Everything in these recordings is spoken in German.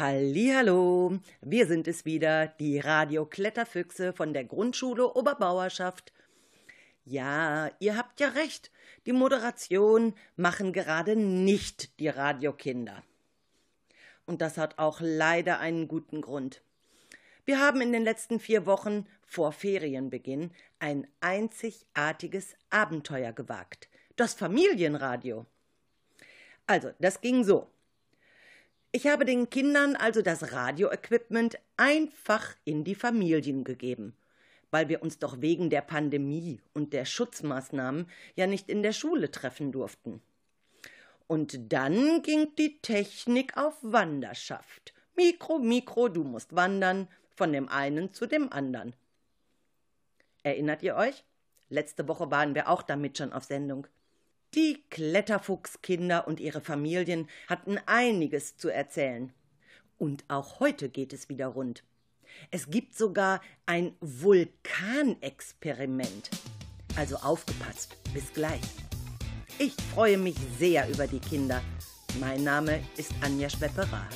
Hallo, wir sind es wieder, die Radio Kletterfüchse von der Grundschule Oberbauerschaft. Ja, ihr habt ja recht, die Moderation machen gerade nicht die Radiokinder. Und das hat auch leider einen guten Grund. Wir haben in den letzten vier Wochen vor Ferienbeginn ein einzigartiges Abenteuer gewagt. Das Familienradio. Also, das ging so. Ich habe den Kindern also das Radioequipment einfach in die Familien gegeben, weil wir uns doch wegen der Pandemie und der Schutzmaßnahmen ja nicht in der Schule treffen durften. Und dann ging die Technik auf Wanderschaft. Mikro, Mikro, du musst wandern, von dem einen zu dem anderen. Erinnert ihr euch? Letzte Woche waren wir auch damit schon auf Sendung. Die Kletterfuchskinder und ihre Familien hatten einiges zu erzählen. Und auch heute geht es wieder rund. Es gibt sogar ein Vulkanexperiment. Also aufgepasst, bis gleich. Ich freue mich sehr über die Kinder. Mein Name ist Anja Schwepperer.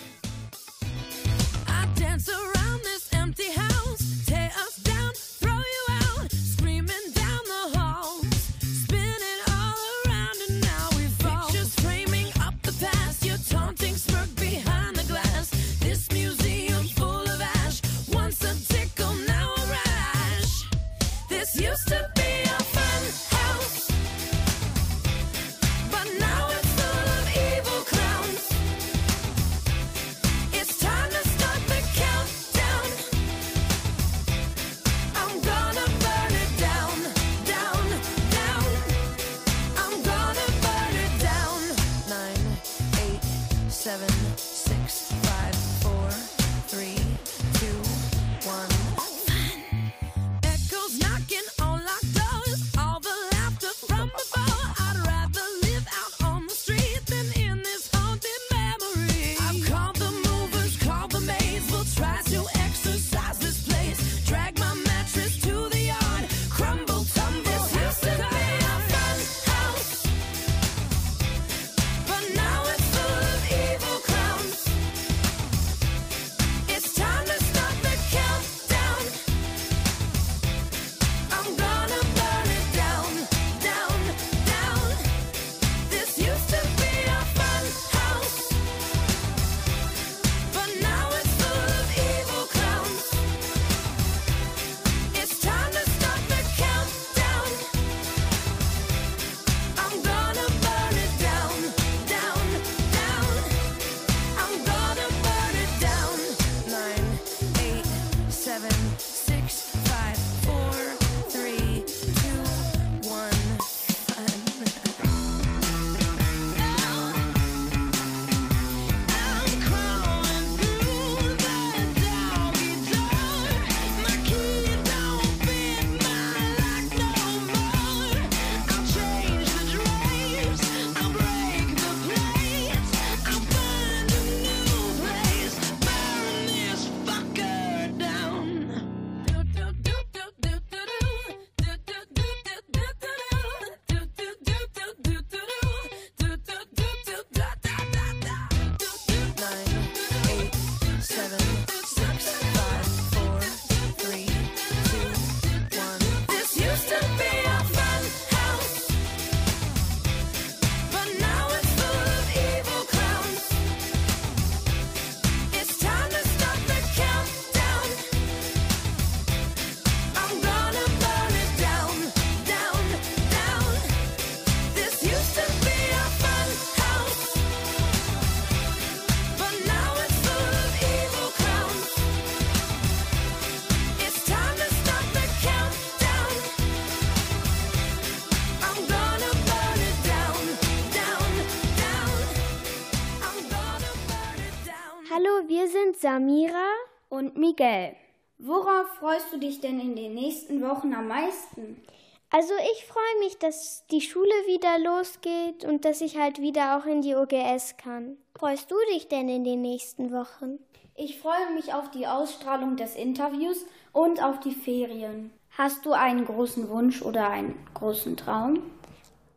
Miguel. Worauf freust du dich denn in den nächsten Wochen am meisten? Also ich freue mich, dass die Schule wieder losgeht und dass ich halt wieder auch in die OGS kann. Freust du dich denn in den nächsten Wochen? Ich freue mich auf die Ausstrahlung des Interviews und auf die Ferien. Hast du einen großen Wunsch oder einen großen Traum?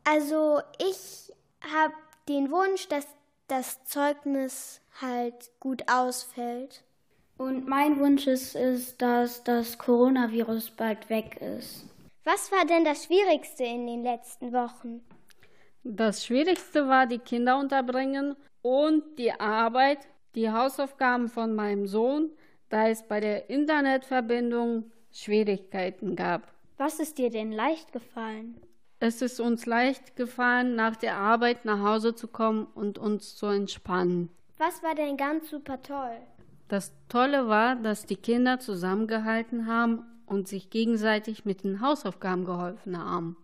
Also ich habe den Wunsch, dass das Zeugnis halt gut ausfällt. Und mein Wunsch ist, ist, dass das Coronavirus bald weg ist. Was war denn das Schwierigste in den letzten Wochen? Das Schwierigste war die Kinder unterbringen und die Arbeit, die Hausaufgaben von meinem Sohn, da es bei der Internetverbindung Schwierigkeiten gab. Was ist dir denn leicht gefallen? Es ist uns leicht gefallen, nach der Arbeit nach Hause zu kommen und uns zu entspannen. Was war denn ganz super toll? Das Tolle war, dass die Kinder zusammengehalten haben und sich gegenseitig mit den Hausaufgaben geholfen haben.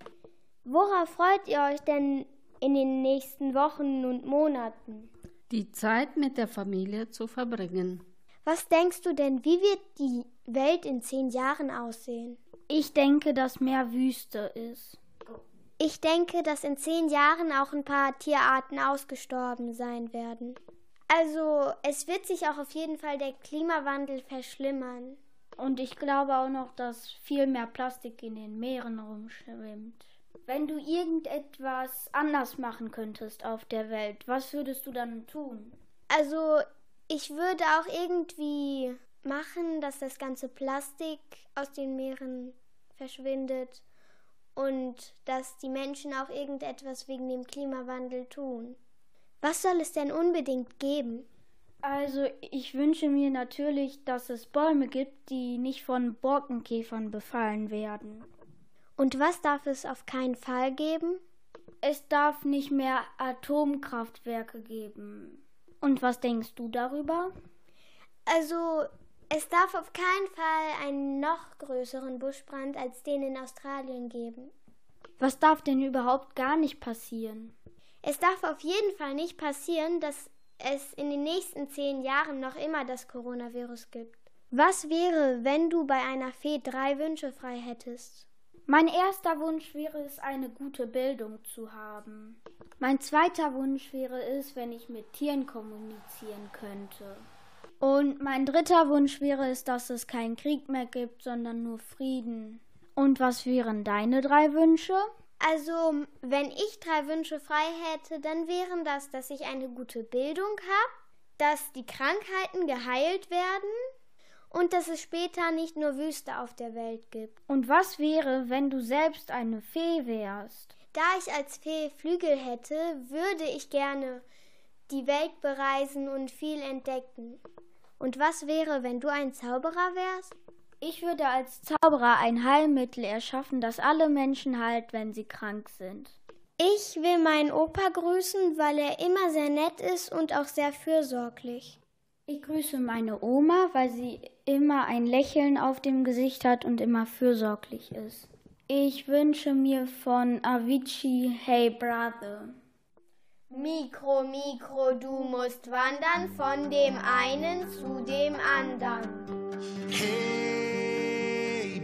Worauf freut ihr euch denn in den nächsten Wochen und Monaten? Die Zeit mit der Familie zu verbringen. Was denkst du denn, wie wird die Welt in zehn Jahren aussehen? Ich denke, dass mehr Wüste ist. Ich denke, dass in zehn Jahren auch ein paar Tierarten ausgestorben sein werden. Also es wird sich auch auf jeden Fall der Klimawandel verschlimmern. Und ich glaube auch noch, dass viel mehr Plastik in den Meeren rumschwimmt. Wenn du irgendetwas anders machen könntest auf der Welt, was würdest du dann tun? Also ich würde auch irgendwie machen, dass das ganze Plastik aus den Meeren verschwindet und dass die Menschen auch irgendetwas wegen dem Klimawandel tun. Was soll es denn unbedingt geben? Also ich wünsche mir natürlich, dass es Bäume gibt, die nicht von Borkenkäfern befallen werden. Und was darf es auf keinen Fall geben? Es darf nicht mehr Atomkraftwerke geben. Und was denkst du darüber? Also es darf auf keinen Fall einen noch größeren Buschbrand als den in Australien geben. Was darf denn überhaupt gar nicht passieren? Es darf auf jeden Fall nicht passieren, dass es in den nächsten zehn Jahren noch immer das Coronavirus gibt. Was wäre, wenn du bei einer Fee drei Wünsche frei hättest? Mein erster Wunsch wäre es, eine gute Bildung zu haben. Mein zweiter Wunsch wäre es, wenn ich mit Tieren kommunizieren könnte. Und mein dritter Wunsch wäre es, dass es keinen Krieg mehr gibt, sondern nur Frieden. Und was wären deine drei Wünsche? Also, wenn ich drei Wünsche frei hätte, dann wären das, dass ich eine gute Bildung habe, dass die Krankheiten geheilt werden und dass es später nicht nur Wüste auf der Welt gibt. Und was wäre, wenn du selbst eine Fee wärst? Da ich als Fee Flügel hätte, würde ich gerne die Welt bereisen und viel entdecken. Und was wäre, wenn du ein Zauberer wärst? Ich würde als Zauberer ein Heilmittel erschaffen, das alle Menschen heilt, wenn sie krank sind. Ich will meinen Opa grüßen, weil er immer sehr nett ist und auch sehr fürsorglich. Ich grüße meine Oma, weil sie immer ein Lächeln auf dem Gesicht hat und immer fürsorglich ist. Ich wünsche mir von Avicii Hey Brother. Mikro, Mikro, du musst wandern von dem einen zu dem anderen. Hey,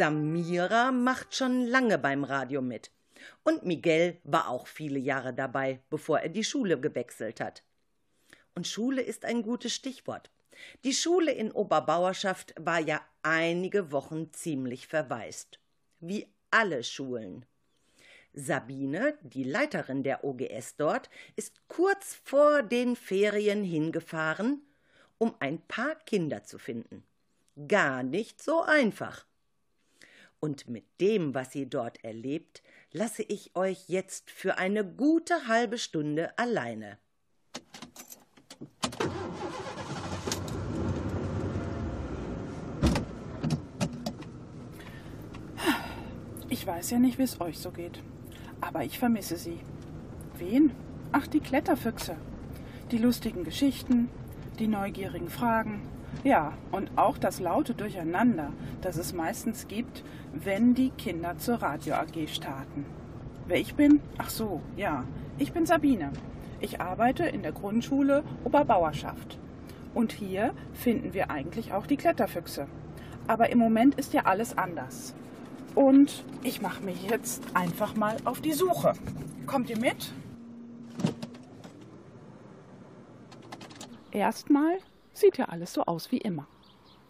Samira macht schon lange beim Radio mit. Und Miguel war auch viele Jahre dabei, bevor er die Schule gewechselt hat. Und Schule ist ein gutes Stichwort. Die Schule in Oberbauerschaft war ja einige Wochen ziemlich verwaist. Wie alle Schulen. Sabine, die Leiterin der OGS dort, ist kurz vor den Ferien hingefahren, um ein paar Kinder zu finden. Gar nicht so einfach. Und mit dem, was sie dort erlebt, lasse ich euch jetzt für eine gute halbe Stunde alleine. Ich weiß ja nicht, wie es euch so geht. Aber ich vermisse sie. Wen? Ach, die Kletterfüchse. Die lustigen Geschichten, die neugierigen Fragen. Ja, und auch das laute Durcheinander, das es meistens gibt, wenn die Kinder zur Radio AG starten. Wer ich bin? Ach so, ja. Ich bin Sabine. Ich arbeite in der Grundschule Oberbauerschaft. Und hier finden wir eigentlich auch die Kletterfüchse. Aber im Moment ist ja alles anders. Und ich mache mich jetzt einfach mal auf die Suche. Kommt ihr mit? Erstmal sieht ja alles so aus wie immer.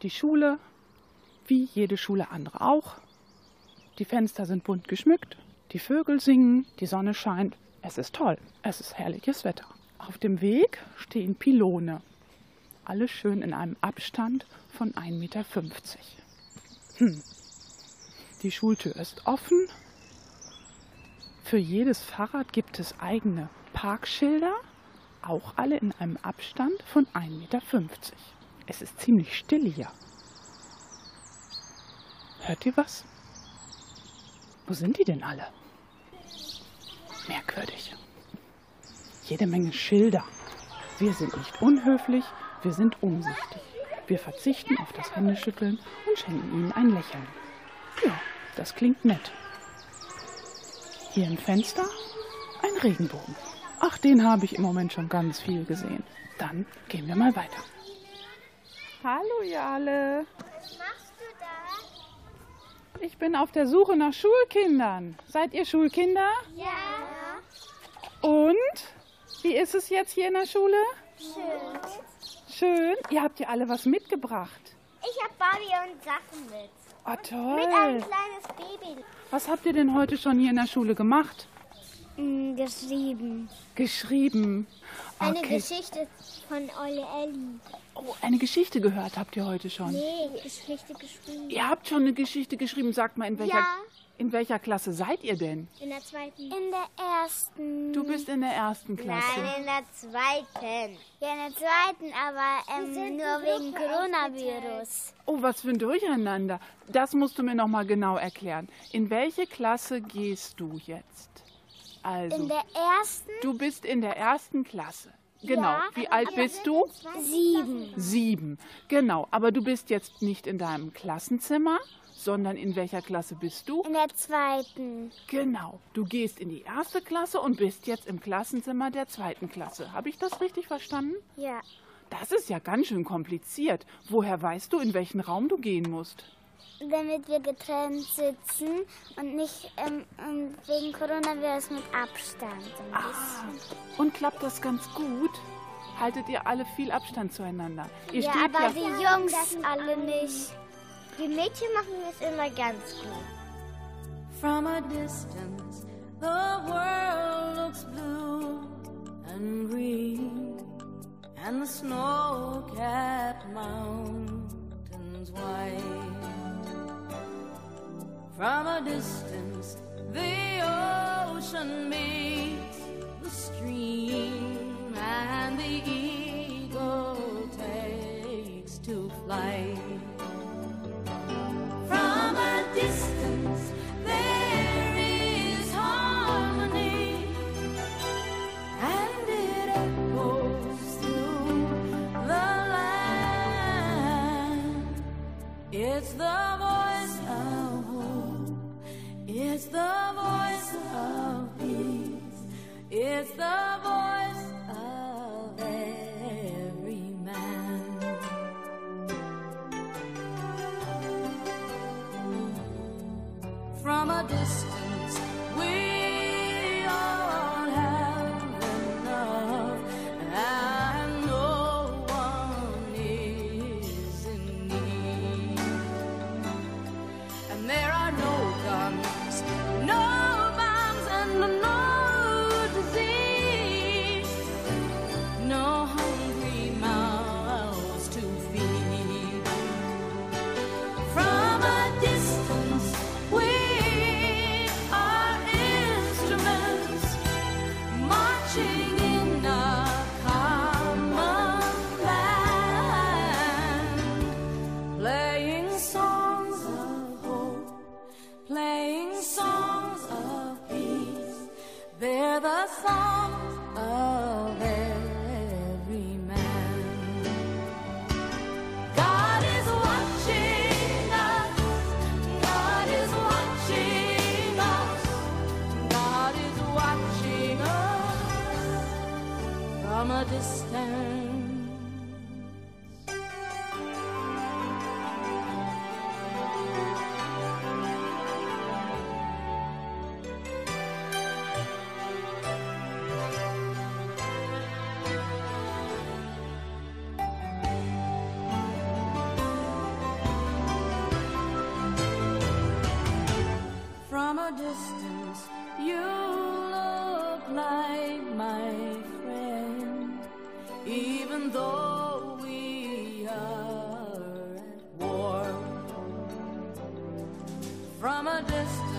Die Schule, wie jede Schule andere auch. Die Fenster sind bunt geschmückt, die Vögel singen, die Sonne scheint. Es ist toll, es ist herrliches Wetter. Auf dem Weg stehen Pylone. Alle schön in einem Abstand von 1,50 Meter. Hm. Die Schultür ist offen. Für jedes Fahrrad gibt es eigene Parkschilder, auch alle in einem Abstand von 1,50 Meter. Es ist ziemlich still hier. Hört ihr was? Wo sind die denn alle? Merkwürdig. Jede Menge Schilder. Wir sind nicht unhöflich, wir sind umsichtig. Wir verzichten auf das Händeschütteln und schenken ihnen ein Lächeln. Ja, das klingt nett. Hier im Fenster ein Regenbogen. Ach, den habe ich im Moment schon ganz viel gesehen. Dann gehen wir mal weiter. Hallo ihr alle. Was machst du da? Ich bin auf der Suche nach Schulkindern. Seid ihr Schulkinder? Ja. Und? Wie ist es jetzt hier in der Schule? Schön. Schön. Ihr habt ja alle was mitgebracht. Ich habe Barbie und Sachen mit. Oh, Mit einem toll. kleines Baby. Was habt ihr denn heute schon hier in der Schule gemacht? Mm, geschrieben. Geschrieben. Eine Okay. Geschichte von Olle Elli. Oh, eine Geschichte gehört habt ihr heute schon. Nee, Geschichte geschrieben. Ihr habt schon eine Geschichte geschrieben. Sagt mal, in welcher, Ja. in welcher Klasse seid ihr denn? In der zweiten. In der ersten. Du bist in der ersten Klasse. in der zweiten. Ja, in der zweiten, aber ähm, nur wegen Coronavirus. Oh, was für ein Durcheinander. Das musst du mir noch mal genau erklären. In welche Klasse gehst du jetzt? Also, In der ersten du bist in der ersten Klasse. Genau. Ja. Wie alt bist du? sieben. Sieben. Genau. Aber du bist jetzt nicht in deinem Klassenzimmer, sondern in welcher Klasse bist du? In der zweiten. Genau. Du gehst in die erste Klasse und bist jetzt im Klassenzimmer der zweiten Klasse. Habe ich das richtig verstanden? Ja. Das ist ja ganz schön kompliziert. Woher weißt du, in welchen Raum du gehen musst? Damit wir getrennt sitzen und nicht ähm, ähm, wegen Coronavirus mit Abstand. Ein Ah, und klappt das ganz gut? Haltet ihr alle viel Abstand zueinander? Ihr Ja, steht aber ja, die Jungs alle nicht. Die Mädchen machen es immer ganz gut. From a distance, the world looks blue and green, and the snow capped From a distance, the ocean meets the stream, and the eagle takes to flight. It's the voice of hope, it's the voice of peace, it's the you look like my friend, even though we are at war. From a distance,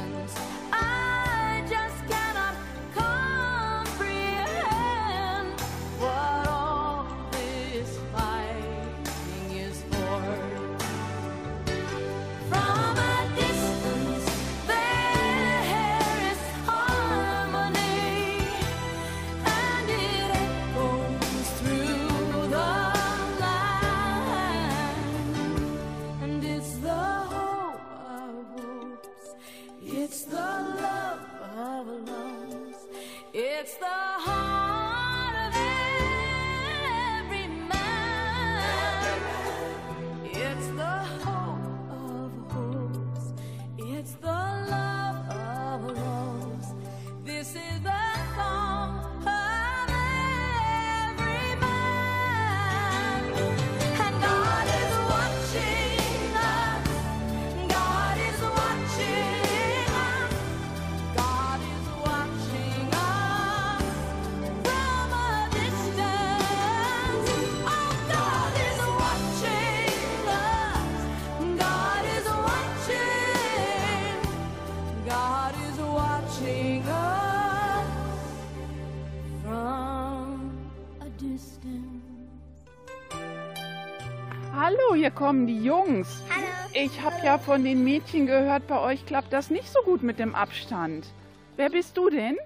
kommen die Jungs. Hallo. Ich habe ja von den Mädchen gehört, bei euch klappt das nicht so gut mit dem Abstand. Wer bist du denn?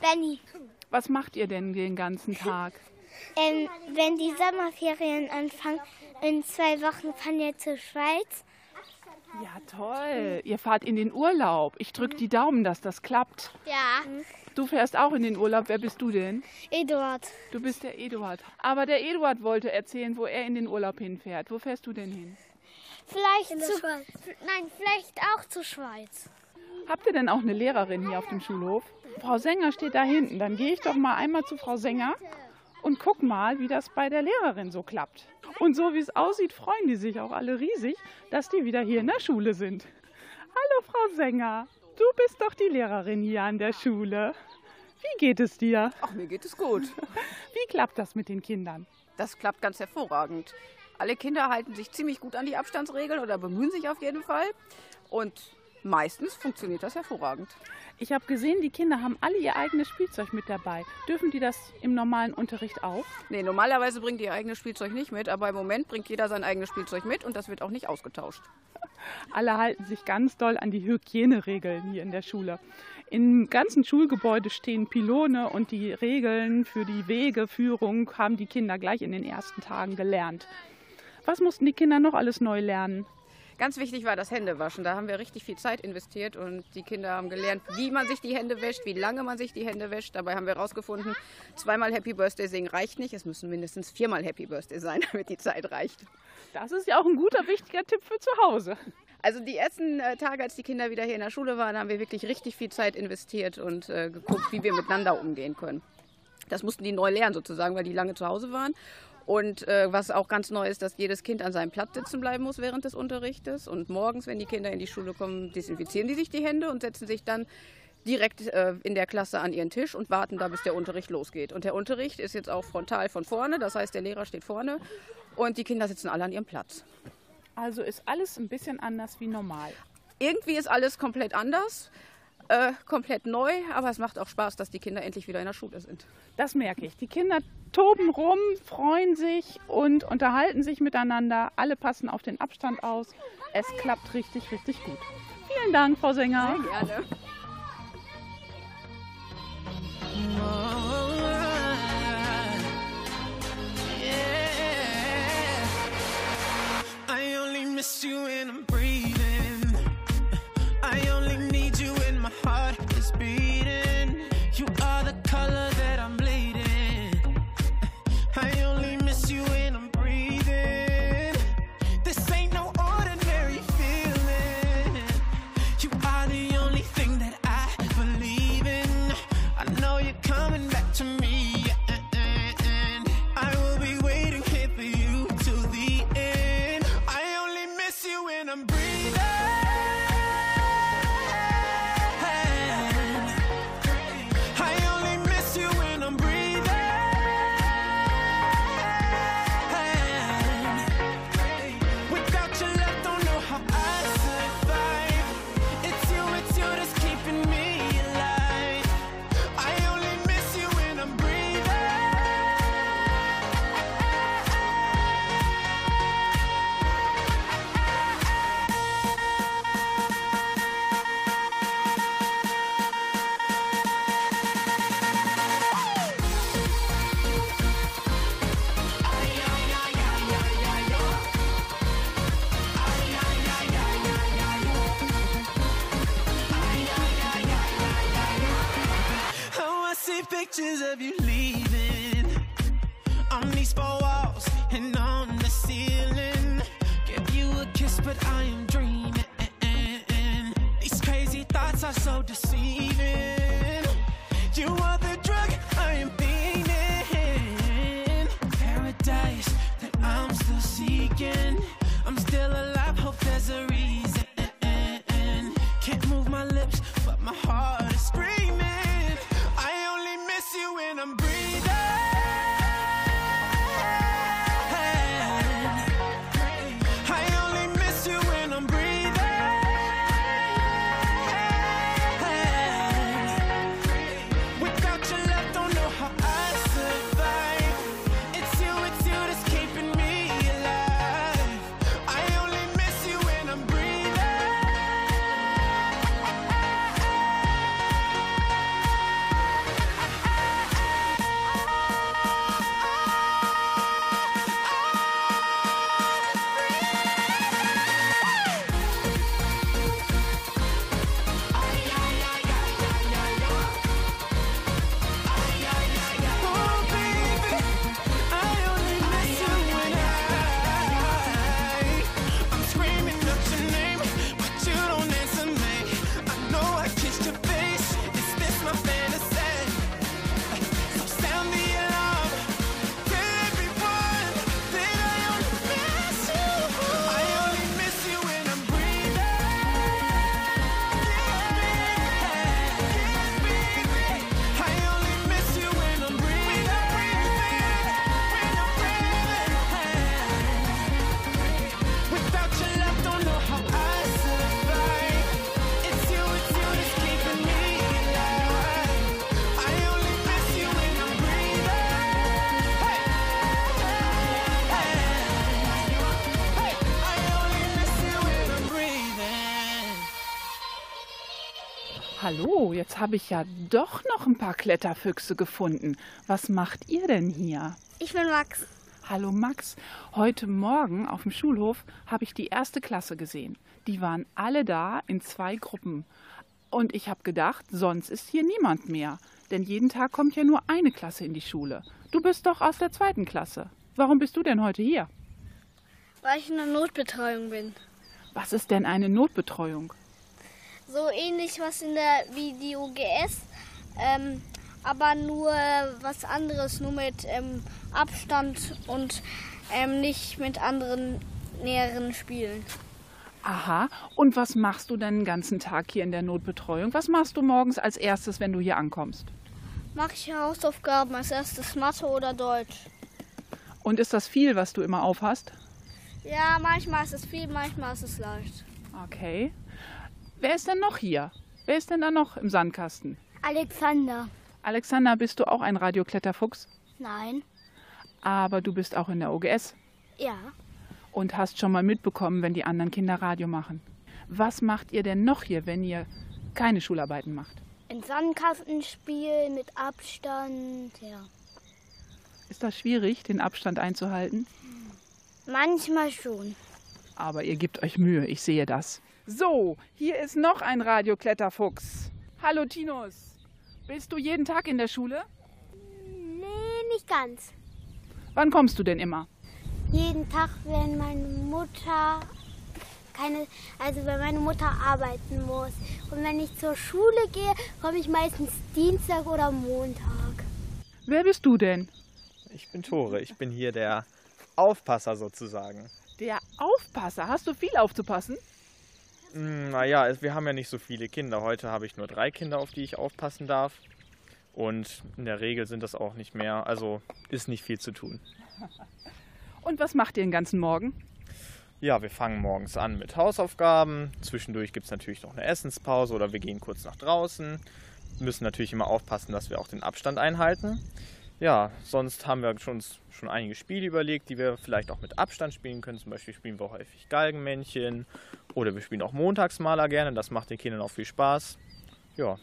Benny, Was macht ihr denn den ganzen Tag? ähm, wenn die Sommerferien anfangen, in zwei Wochen fahren wir zur Schweiz. Ja, toll. Ihr fahrt in den Urlaub. Ich drück die Daumen, dass das klappt. Ja. Du fährst auch in den Urlaub. Wer bist du denn? Eduard. Du bist der Eduard. Aber der Eduard wollte erzählen, wo er in den Urlaub hinfährt. Wo fährst du denn hin? Vielleicht zu Nein, vielleicht auch zur Schweiz. Habt ihr denn auch eine Lehrerin hier auf dem Schulhof? Frau Sänger steht da hinten. Dann gehe ich doch mal einmal zu Frau Sänger und guck mal, wie das bei der Lehrerin so klappt. Und so wie es aussieht, freuen die sich auch alle riesig, dass die wieder hier in der Schule sind. Hallo Frau Sänger, du bist doch die Lehrerin hier an der Schule. Wie geht es dir? Ach, mir geht es gut. Wie klappt das mit den Kindern? Das klappt ganz hervorragend. Alle Kinder halten sich ziemlich gut an die Abstandsregeln oder bemühen sich auf jeden Fall. Und meistens funktioniert das hervorragend. Ich habe gesehen, die Kinder haben alle ihr eigenes Spielzeug mit dabei. Dürfen die das im normalen Unterricht auch? Nee, normalerweise bringt ihr eigenes Spielzeug nicht mit, aber im Moment bringt jeder sein eigenes Spielzeug mit und das wird auch nicht ausgetauscht. Alle halten sich ganz doll an die Hygieneregeln hier in der Schule. Im ganzen Schulgebäude stehen Pylone und die Regeln für die Wegeführung haben die Kinder gleich in den ersten Tagen gelernt. Was mussten die Kinder noch alles neu lernen? Ganz wichtig war das Händewaschen. Da haben wir richtig viel Zeit investiert und die Kinder haben gelernt, wie man sich die Hände wäscht, wie lange man sich die Hände wäscht. Dabei haben wir herausgefunden, zweimal Happy Birthday singen reicht nicht. Es müssen mindestens viermal Happy Birthday sein, damit die Zeit reicht. Das ist ja auch ein guter, wichtiger Tipp für zu Hause. Also die ersten äh, Tage, als die Kinder wieder hier in der Schule waren, haben wir wirklich richtig viel Zeit investiert und äh, geguckt, wie wir miteinander umgehen können. Das mussten die neu lernen sozusagen, weil die lange zu Hause waren. Und äh, was auch ganz neu ist, dass jedes Kind an seinem Platz sitzen bleiben muss während des Unterrichtes. Und morgens, wenn die Kinder in die Schule kommen, desinfizieren die sich die Hände und setzen sich dann direkt äh, in der Klasse an ihren Tisch und warten da, bis der Unterricht losgeht. Und der Unterricht ist jetzt auch frontal von vorne, das heißt, der Lehrer steht vorne und die Kinder sitzen alle an ihrem Platz. Also ist alles ein bisschen anders wie normal. Irgendwie ist alles komplett anders, äh, komplett neu, aber es macht auch Spaß, dass die Kinder endlich wieder in der Schule sind. Das merke ich. Die Kinder toben rum, freuen sich und unterhalten sich miteinander. Alle passen auf den Abstand aus. Es klappt richtig, richtig gut. Vielen Dank, Frau Sänger. Gerne. Miss you when I'm breathing. Jetzt habe ich ja doch noch ein paar Kletterfüchse gefunden. Was macht ihr denn hier? Ich bin Max. Hallo Max, heute Morgen auf dem Schulhof habe ich die erste Klasse gesehen. Die waren alle da in zwei Gruppen. Und ich habe gedacht, sonst ist hier niemand mehr. Denn jeden Tag kommt ja nur eine Klasse in die Schule. Du bist doch aus der zweiten Klasse. Warum bist du denn heute hier? Weil ich in der Notbetreuung bin. Was ist denn eine Notbetreuung? So ähnlich was in der wie die UGS, ähm, aber nur was anderes, nur mit ähm, Abstand und ähm, nicht mit anderen näheren Spielen. Aha, und was machst du denn den ganzen Tag hier in der Notbetreuung? Was machst du morgens als erstes, wenn du hier ankommst? Mache ich Hausaufgaben als erstes Mathe oder Deutsch? Und ist das viel, was du immer aufhast? Ja, manchmal ist es viel, manchmal ist es leicht. Okay. Wer ist denn noch hier? Wer ist denn da noch im Sandkasten? Alexander. Alexander, bist du auch ein Radiokletterfuchs? Nein. Aber du bist auch in der OGS Ja. und hast schon mal mitbekommen, wenn die anderen Kinder Radio machen. Was macht ihr denn noch hier, wenn ihr keine Schularbeiten macht? Ein Sandkastenspiel mit Abstand, ja. Ist das schwierig, den Abstand einzuhalten? Manchmal schon. Aber ihr gebt euch Mühe, ich sehe das. So, hier ist noch ein Radiokletterfuchs. Hallo Tinus. Bist du jeden Tag in der Schule? Nee, nicht ganz. Wann kommst du denn immer? Jeden Tag, wenn meine Mutter keine, also wenn meine Mutter arbeiten muss. Und wenn ich zur Schule gehe, komme ich meistens Dienstag oder Montag. Wer bist du denn? Ich bin Tore, ich bin hier der Aufpasser sozusagen. Der Aufpasser. Hast du viel aufzupassen? Hm, Naja, wir haben ja nicht so viele Kinder. Heute habe ich nur drei Kinder, auf die ich aufpassen darf. Und in der Regel sind das auch nicht mehr. Also ist nicht viel zu tun. Und was macht ihr den ganzen Morgen? Ja, wir fangen morgens an mit Hausaufgaben. Zwischendurch gibt es natürlich noch eine Essenspause oder wir gehen kurz nach draußen. Müssen natürlich immer aufpassen, dass wir auch den Abstand einhalten. Ja, sonst haben wir schon, schon einige Spiele überlegt, die wir vielleicht auch mit Abstand spielen können. Zum Beispiel spielen wir häufig Galgenmännchen oder wir spielen auch Montagsmaler gerne. Das macht den Kindern auch viel Spaß. Ja,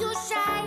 You shy.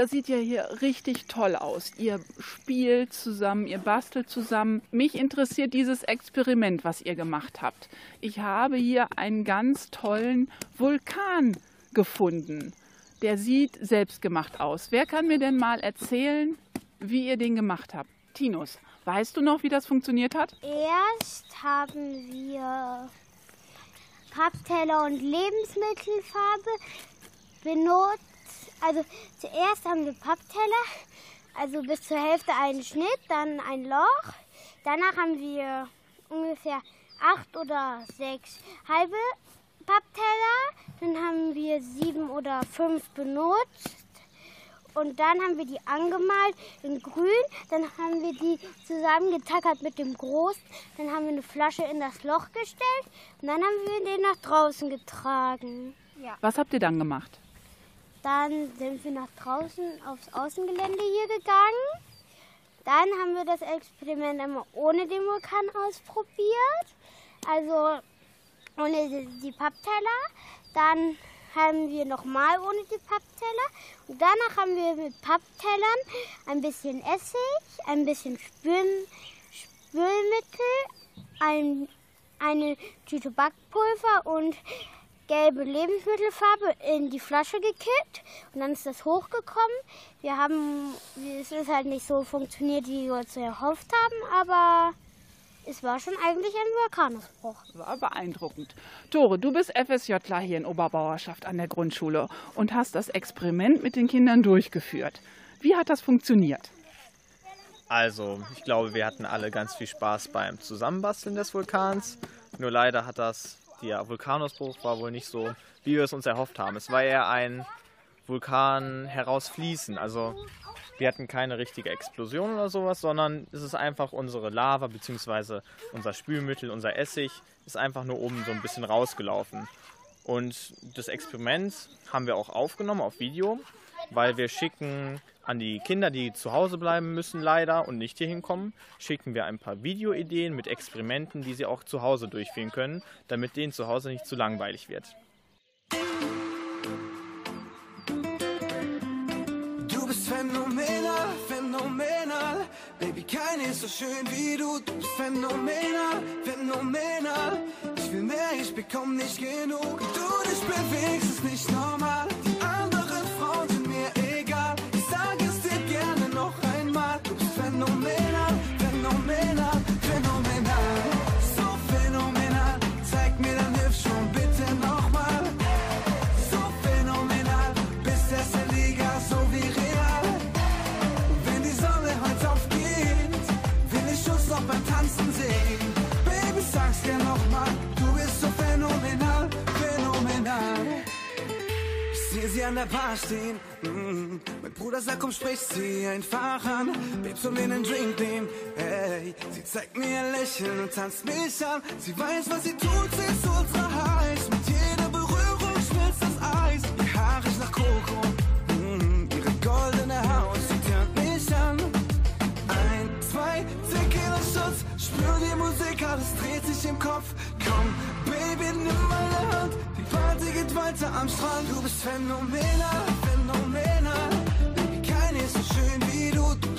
das sieht ja hier richtig toll aus. Ihr spielt zusammen, ihr bastelt zusammen. Mich interessiert dieses Experiment, was ihr gemacht habt. Ich habe hier einen ganz tollen Vulkan gefunden. Der sieht selbstgemacht aus. Wer kann mir denn mal erzählen, wie ihr den gemacht habt? Tinus, weißt du noch, wie das funktioniert hat? Erst haben wir Pappteller und Lebensmittelfarbe benutzt also zuerst haben wir Pappteller, also bis zur Hälfte einen Schnitt, dann ein Loch. Danach haben wir ungefähr acht oder sechs halbe Pappteller. Dann haben wir sieben oder fünf benutzt. Und dann haben wir die angemalt in grün. Dann haben wir die zusammengetackert mit dem Großen. Dann haben wir eine Flasche in das Loch gestellt. Und dann haben wir den nach draußen getragen. Ja. Was habt ihr dann gemacht? Dann sind wir nach draußen aufs Außengelände hier gegangen. Dann haben wir das Experiment einmal ohne den Vulkan ausprobiert, also ohne die Pappteller. Dann haben wir nochmal ohne die Pappteller. Und danach haben wir mit Papptellern ein bisschen Essig, ein bisschen Spül Spülmittel, ein, eine Tüte Backpulver und gelbe Lebensmittelfarbe in die Flasche gekippt und dann ist das hochgekommen. Wir haben, es ist halt nicht so funktioniert, wie wir uns erhofft haben, aber es war schon eigentlich ein Vulkanausbruch. War beeindruckend. Tore, du bist FSJler hier in Oberbauerschaft an der Grundschule und hast das Experiment mit den Kindern durchgeführt. Wie hat das funktioniert? Also, ich glaube, wir hatten alle ganz viel Spaß beim Zusammenbasteln des Vulkans. Nur leider hat das der Vulkanausbruch war wohl nicht so, wie wir es uns erhofft haben. Es war eher ein Vulkan herausfließen. Also, wir hatten keine richtige Explosion oder sowas, sondern es ist einfach unsere Lava bzw. unser Spülmittel, unser Essig ist einfach nur oben so ein bisschen rausgelaufen. Und das Experiment haben wir auch aufgenommen auf Video, weil wir schicken an die Kinder, die zu Hause bleiben müssen leider und nicht hier hinkommen, schicken wir ein paar Videoideen mit Experimenten, die sie auch zu Hause durchführen können, damit denen zu Hause nicht zu langweilig wird. Du bist phänomenal, phänomenal. Baby, keine ist so schön wie du. Du bist phänomenal, phänomenal. Ich will mehr, ich bekomm nicht genug. Du dich bewegst, ist nicht normal. An der Bar stehen. Mm. Mein Bruder sagt, komm, sprich sie einfach an. Babes und einen Drink nehmen. Hey, sie zeigt mir ein Lächeln und tanzt mich an. Sie weiß, was sie tut, sie ist ultra heiß. Mit jeder Berührung schmilzt das Eis. Ihr Haar riecht nach Koko. Mm. Ihre goldene Haut, sie tönt mich an. Ein, zwei, Tequila Shots, spür die Musik, alles dreht sich im Kopf. Komm, Baby, nimm meine Hand, die Party geht weiter am Strand. Du bist phänomenal, phänomenal. Baby, keine ist so schön wie du.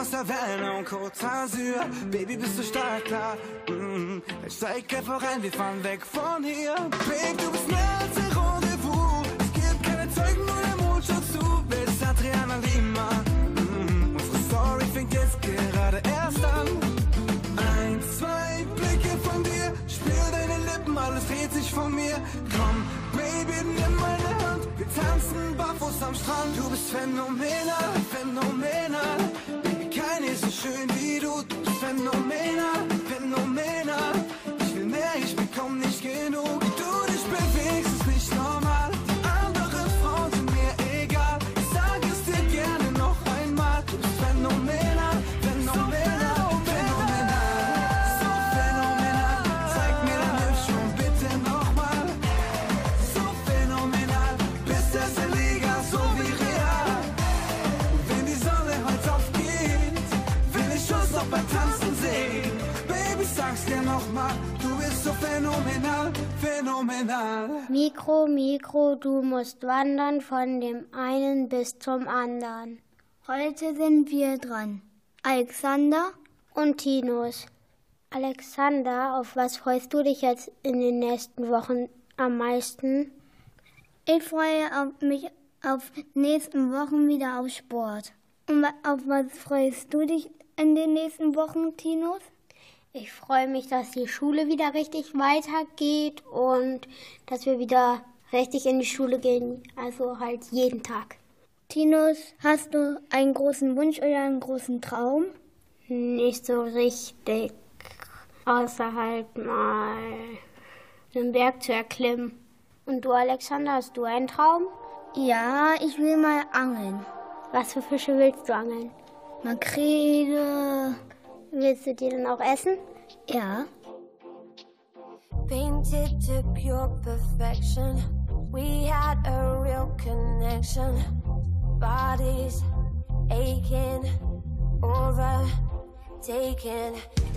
Aus der Welle und Côte d'Azur. Baby, bist du stark, klar. Mm, Ich steig einfach rein, wir fahren weg von hier. Babe, du bist mehr als ein Rendezvous. Es gibt keine Zeugen, nur der Mond schaut zu. Wer Adriana Lima? Mm, Unsere Story fängt jetzt gerade erst an. Ein, zwei Blicke von dir, spür deine Lippen, alles dreht sich von mir. Komm, Baby, nimm meine Hand, wir tanzen barfuß am Strand. Du bist phänomenal, phänomenal. Schön wie so phänomenal, phänomenal. Mikro, Mikro, du musst wandern von dem einen bis zum anderen. Heute sind wir dran. Alexander und Tinus. Alexander, auf was freust du dich jetzt in den nächsten Wochen am meisten? Ich freue auf mich auf nächsten Wochen wieder auf Sport. Und auf was freust du dich in den nächsten Wochen, Tinus? Ich freue mich, dass die Schule wieder richtig weitergeht und dass wir wieder richtig in die Schule gehen. Also halt jeden Tag. Tinus, hast du einen großen Wunsch oder einen großen Traum? Nicht so richtig. Außer halt mal den Berg zu erklimmen. Und du, Alexander, hast du einen Traum? Ja, ich will mal angeln. Was für Fische willst du angeln? Makrele. Willst du die dann auch essen? Ja. painted to pure perfection. We had a real connection. connection. Bodies aching, overtaken.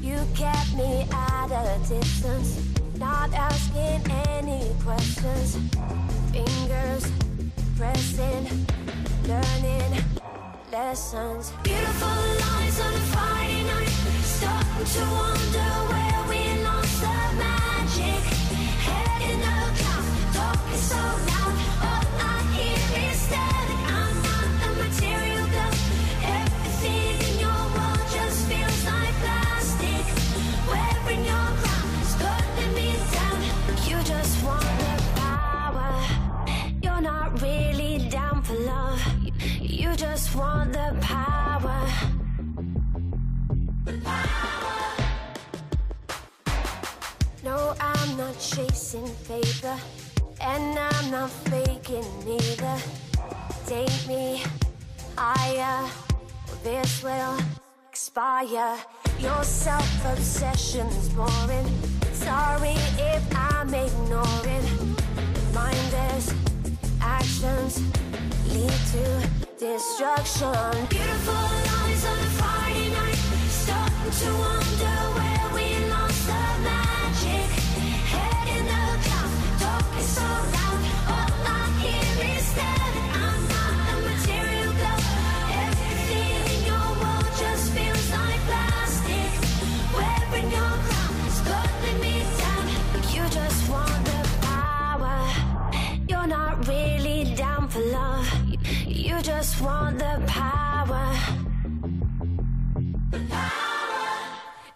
You kept me at a distance, not asking any questions. Fingers pressing, learning lessons. Beautiful lines on a Friday night, just want the power. Not chasing paper, and I'm not faking either. Take me higher, or this will expire. Your self obsession's boring. Sorry if I'm ignoring. Mindless actions lead to destruction. Beautiful lines on a Friday night, starting to wonder where just want the power.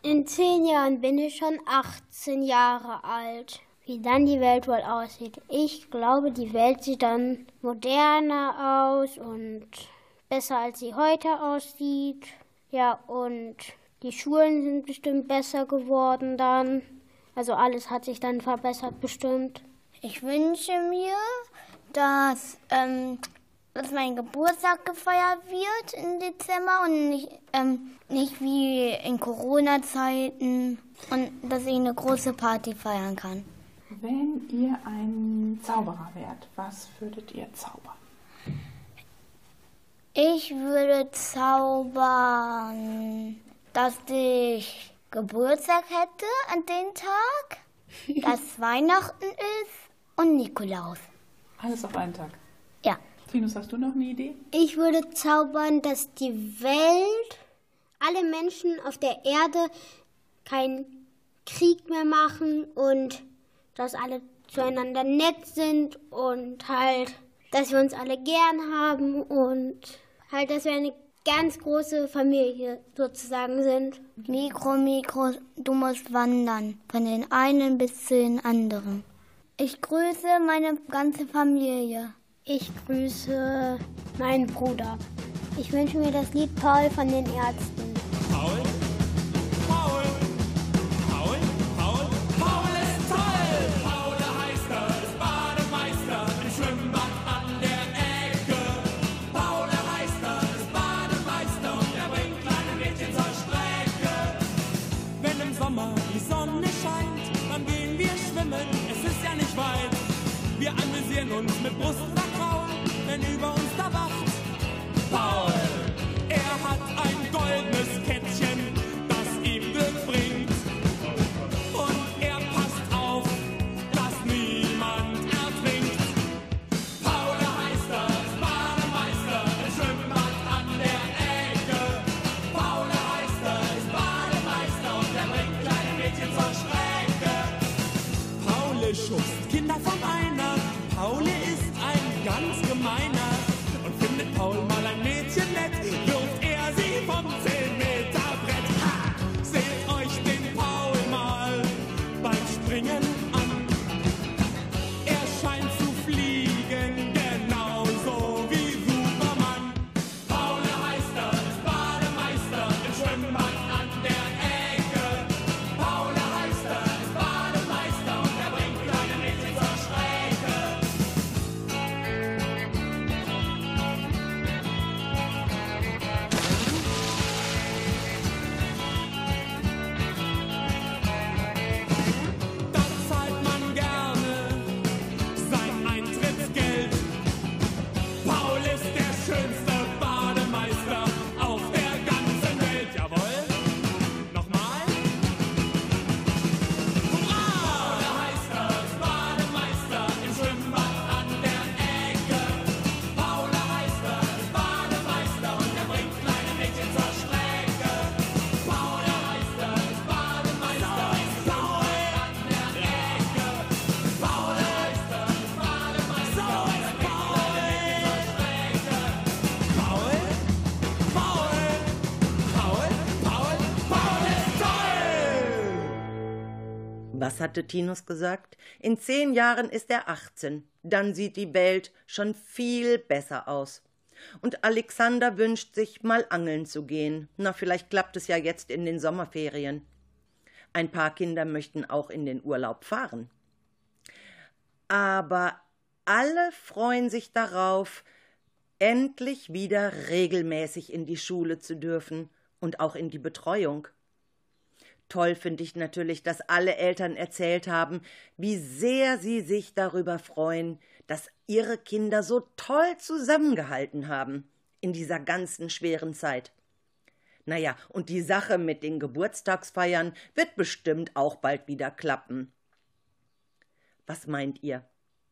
In zehn Jahren bin ich schon 18 Jahre alt. Wie dann die Welt wohl aussieht. Ich glaube, die Welt sieht dann moderner aus und besser als sie heute aussieht. Ja, und die Schulen sind bestimmt besser geworden dann. Also alles hat sich dann verbessert bestimmt. Ich wünsche mir, dass, ähm, dass mein Geburtstag gefeiert wird im Dezember und nicht, ähm, nicht wie in Corona-Zeiten und dass ich eine große Party feiern kann. Wenn ihr ein Zauberer wärt, was würdet ihr zaubern? Ich würde zaubern, dass ich Geburtstag hätte an dem Tag, dass Weihnachten ist und Nikolaus. Alles auf einen Tag. Ja. Tinus, hast du noch eine Idee? Ich würde zaubern, dass die Welt, alle Menschen auf der Erde keinen Krieg mehr machen und dass alle zueinander nett sind und halt, dass wir uns alle gern haben und halt, dass wir eine ganz große Familie sozusagen sind. Mikro, Mikro, du musst wandern, von den einen bis zu den anderen. Ich grüße meine ganze Familie. Ich grüße meinen Bruder. Ich wünsche mir das Lied Paul von den Ärzten. Paul, amüsieren uns mit Brustvertrauen, wenn über uns da wacht Paul. Und findet Hatte Tinus gesagt? In zehn Jahren ist er 18. Dann sieht die Welt schon viel besser aus. Und Alexander wünscht sich, mal angeln zu gehen. Na, vielleicht klappt es ja jetzt in den Sommerferien. Ein paar Kinder möchten auch in den Urlaub fahren. Aber alle freuen sich darauf, endlich wieder regelmäßig in die Schule zu dürfen und auch in die Betreuung. Toll finde ich natürlich, dass alle Eltern erzählt haben, wie sehr sie sich darüber freuen, dass ihre Kinder so toll zusammengehalten haben in dieser ganzen schweren Zeit. Naja, und die Sache mit den Geburtstagsfeiern wird bestimmt auch bald wieder klappen. Was meint ihr?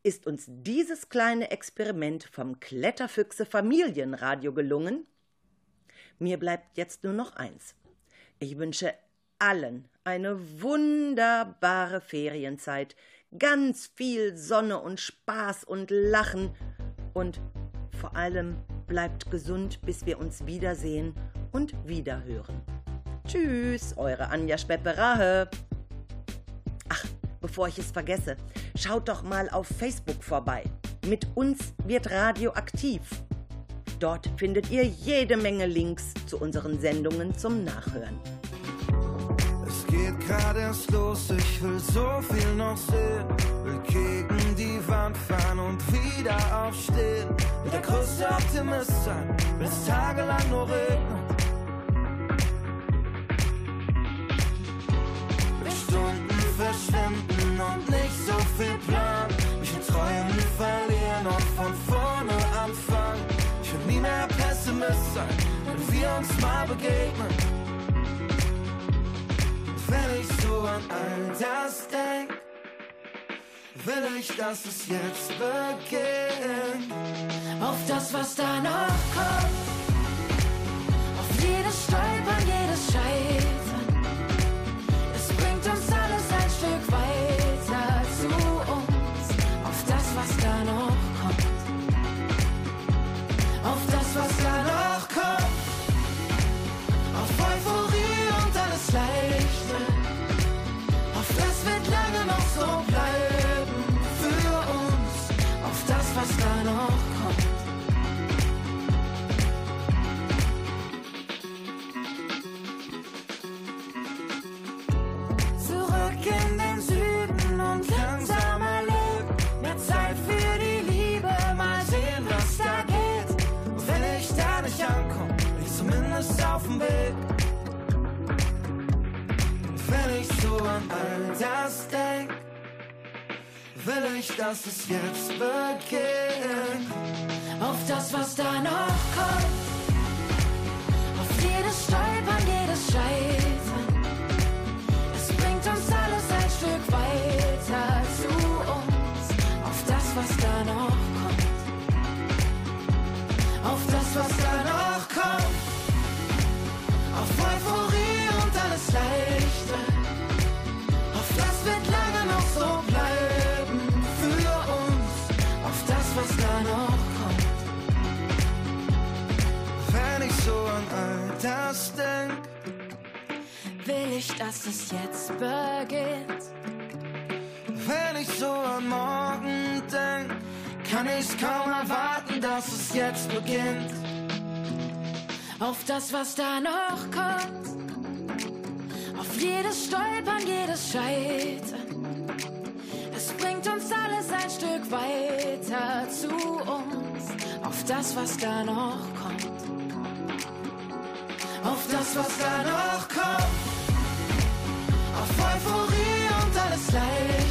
Ist uns dieses kleine Experiment vom Kletterfüchse Familienradio gelungen? Mir bleibt jetzt nur noch eins. Ich wünsche allen eine wunderbare Ferienzeit, ganz viel Sonne und Spaß und Lachen und vor allem bleibt gesund, bis wir uns wiedersehen und wiederhören. Tschüss, eure Anja Spepperahe. Ach, bevor ich es vergesse, schaut doch mal auf Facebook vorbei. Mit uns wird Radio aktiv. Dort findet ihr jede Menge Links zu unseren Sendungen zum Nachhören. Geht gerade erst los, ich will so viel noch sehen. Will gegen die Wand fahren und wieder aufstehen. Will der größte Optimist sein, will es tagelang nur regnen. Will Stunden verschwenden und nicht so viel Plan. Mich in Träumen verlieren und von vorne anfangen. Ich will nie mehr Pessimist sein, wenn wir uns mal begegnen. Wenn ich so an all das denk, will ich, dass es jetzt beginnt. Auf das, was da noch kommt. Dem Weg. Wenn ich so an all das denk, will ich, dass es jetzt beginnt. Auf das, was da noch kommt. Auf jedes Stolpern, jedes Scheitern. Es bringt uns alles ein Stück weiter zu uns. Auf das, was da noch kommt. Auf das, was da noch kommt. Denk, Will ich, dass es jetzt beginnt. wenn ich so an morgen denk, kann ich's kaum erwarten, dass es jetzt beginnt. Auf das, was da noch kommt. Auf jedes Stolpern, jedes Scheitern. Es bringt uns alles ein Stück weiter zu uns. Auf das, was da noch kommt. Auf das, was da noch kommt. Auf Euphorie und alles Leichte.